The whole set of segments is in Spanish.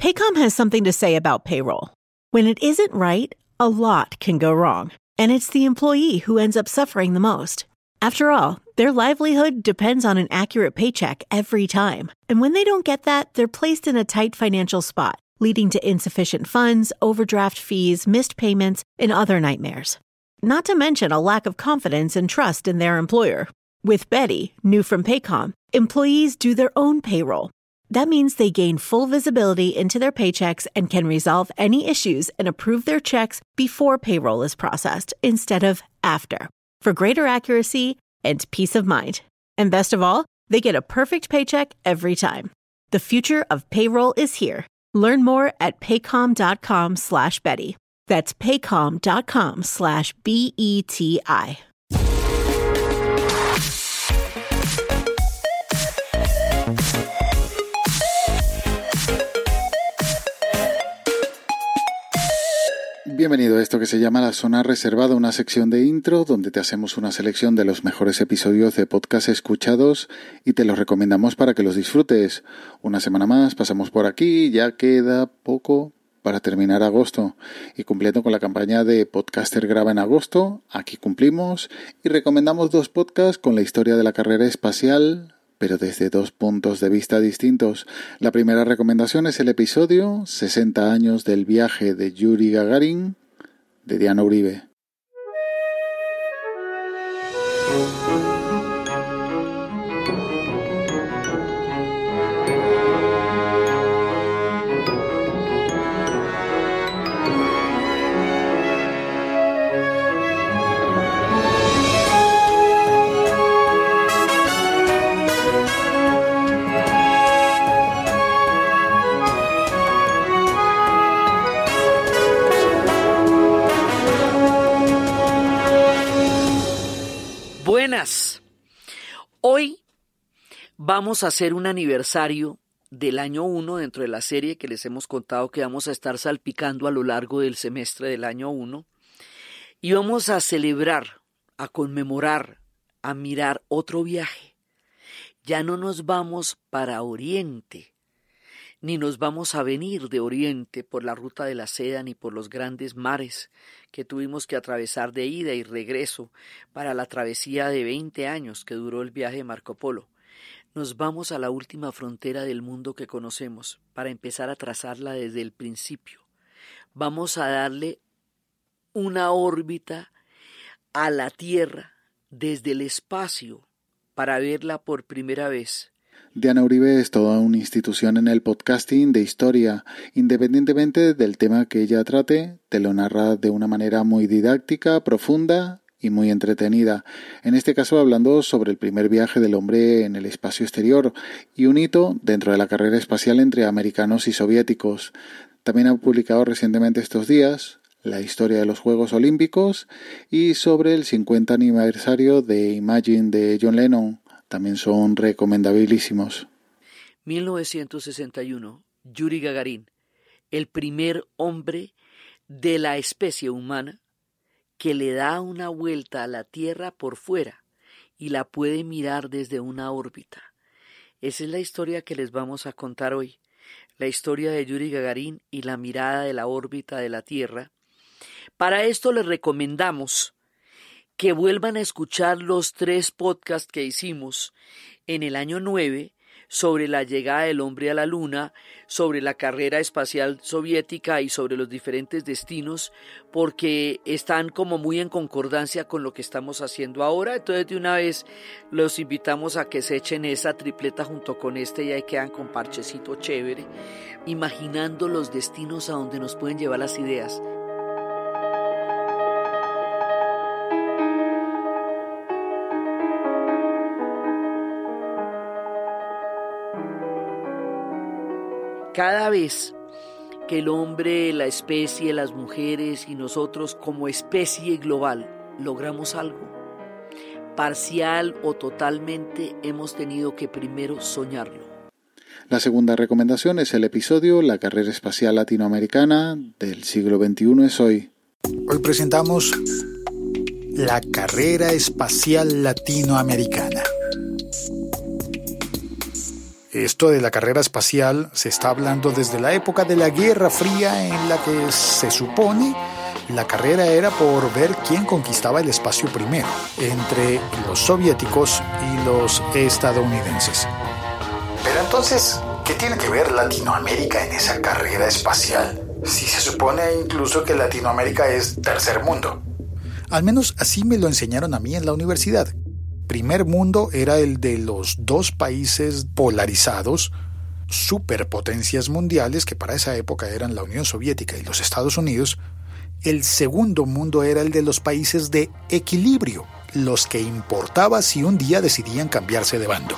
Paycom has something to say about payroll. When it isn't right, a lot can go wrong, and it's the employee who ends up suffering the most. After all, their livelihood depends on an accurate paycheck every time. And when they don't get that, they're placed in a tight financial spot, leading to insufficient funds, overdraft fees, missed payments, and other nightmares. Not to mention a lack of confidence and trust in their employer. With Betty, new from Paycom, employees do their own payroll. That means they gain full visibility into their paychecks and can resolve any issues and approve their checks before payroll is processed instead of after for greater accuracy and peace of mind. And best of all, they get a perfect paycheck every time. The future of payroll is here. Learn more at paycom.com slash Betty. That's paycom.com slash B E T I. Bienvenido a esto que se llama La Zona Reservada, una sección de intro donde te hacemos una selección de los mejores episodios de podcast escuchados y te los recomendamos para que los disfrutes. Una semana más pasamos por aquí, ya queda poco para terminar agosto y cumpliendo con la campaña de Podcaster Graba en agosto, aquí cumplimos y recomendamos dos podcasts con la historia de la carrera espacial pero desde dos puntos de vista distintos. La primera recomendación es el episodio 60 años del viaje de Yuri Gagarin de Diana Uribe. Hoy vamos a hacer un aniversario del año 1 dentro de la serie que les hemos contado que vamos a estar salpicando a lo largo del semestre del año 1 y vamos a celebrar, a conmemorar, a mirar otro viaje. Ya no nos vamos para Oriente, ni nos vamos a venir de Oriente por la ruta de la seda ni por los grandes mares que tuvimos que atravesar de ida y regreso para la travesía de veinte años que duró el viaje de Marco Polo. Nos vamos a la última frontera del mundo que conocemos para empezar a trazarla desde el principio. Vamos a darle una órbita a la Tierra desde el espacio para verla por primera vez Diana Uribe es toda una institución en el podcasting de historia. Independientemente del tema que ella trate, te lo narra de una manera muy didáctica, profunda y muy entretenida. En este caso hablando sobre el primer viaje del hombre en el espacio exterior y un hito dentro de la carrera espacial entre americanos y soviéticos. También ha publicado recientemente estos días la historia de los Juegos Olímpicos y sobre el 50 aniversario de Imagine de John Lennon, también son recomendabilísimos. 1961, Yuri Gagarin, el primer hombre de la especie humana que le da una vuelta a la Tierra por fuera y la puede mirar desde una órbita. Esa es la historia que les vamos a contar hoy, la historia de Yuri Gagarin y la mirada de la órbita de la Tierra. Para esto les recomendamos que vuelvan a escuchar los tres podcasts que hicimos en el año 9 sobre la llegada del hombre a la luna, sobre la carrera espacial soviética y sobre los diferentes destinos, porque están como muy en concordancia con lo que estamos haciendo ahora. Entonces de una vez los invitamos a que se echen esa tripleta junto con este y ahí quedan con parchecito chévere, imaginando los destinos a donde nos pueden llevar las ideas. Cada vez que el hombre, la especie, las mujeres y nosotros como especie global logramos algo, parcial o totalmente, hemos tenido que primero soñarlo. La segunda recomendación es el episodio La carrera espacial latinoamericana del siglo XXI es hoy. Hoy presentamos la carrera espacial latinoamericana. Esto de la carrera espacial se está hablando desde la época de la Guerra Fría en la que se supone la carrera era por ver quién conquistaba el espacio primero, entre los soviéticos y los estadounidenses. Pero entonces, ¿qué tiene que ver Latinoamérica en esa carrera espacial? Si se supone incluso que Latinoamérica es tercer mundo. Al menos así me lo enseñaron a mí en la universidad. Primer mundo era el de los dos países polarizados, superpotencias mundiales que para esa época eran la Unión Soviética y los Estados Unidos, el segundo mundo era el de los países de equilibrio, los que importaba si un día decidían cambiarse de bando.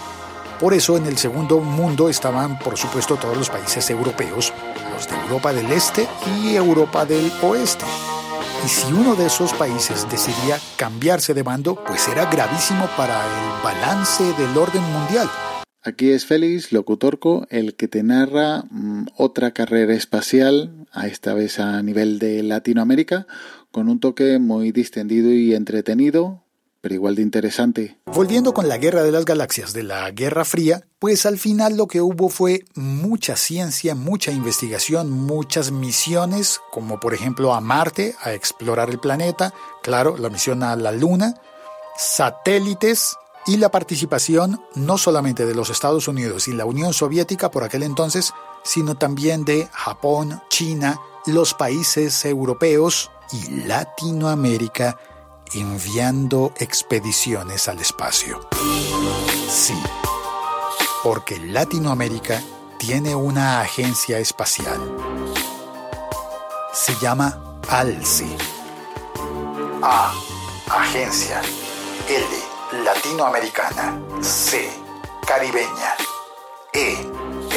Por eso en el segundo mundo estaban, por supuesto, todos los países europeos, los de Europa del Este y Europa del Oeste. Y si uno de esos países decidía cambiarse de bando, pues era gravísimo para el balance del orden mundial. Aquí es Félix Locutorco el que te narra mm, otra carrera espacial, a esta vez a nivel de Latinoamérica, con un toque muy distendido y entretenido, pero igual de interesante. Volviendo con la Guerra de las Galaxias de la Guerra Fría, pues al final lo que hubo fue mucha ciencia, mucha investigación, muchas misiones, como por ejemplo a Marte, a explorar el planeta, claro, la misión a la Luna, satélites, y la participación no solamente de los Estados Unidos y la Unión Soviética por aquel entonces, sino también de Japón, China, los países europeos y Latinoamérica enviando expediciones al espacio. Sí, porque Latinoamérica tiene una agencia espacial. Se llama ALCE. A. Agencia. L latinoamericana. C. Caribeña. E.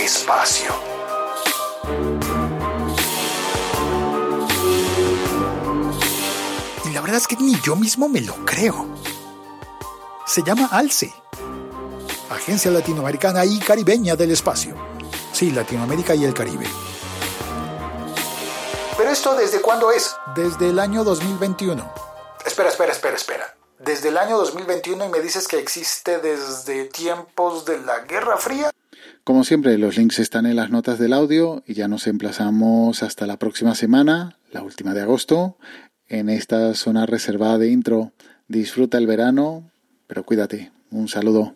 Espacio. Verdad es que ni yo mismo me lo creo. Se llama ALCE, Agencia Latinoamericana y Caribeña del Espacio. Sí, Latinoamérica y el Caribe. ¿Pero esto desde cuándo es? Desde el año 2021. Espera, espera, espera, espera desde el año 2021 y me dices que existe desde tiempos de la Guerra Fría. Como siempre, los links están en las notas del audio y ya nos emplazamos hasta la próxima semana, la última de agosto, en esta zona reservada de intro. Disfruta el verano, pero cuídate. Un saludo.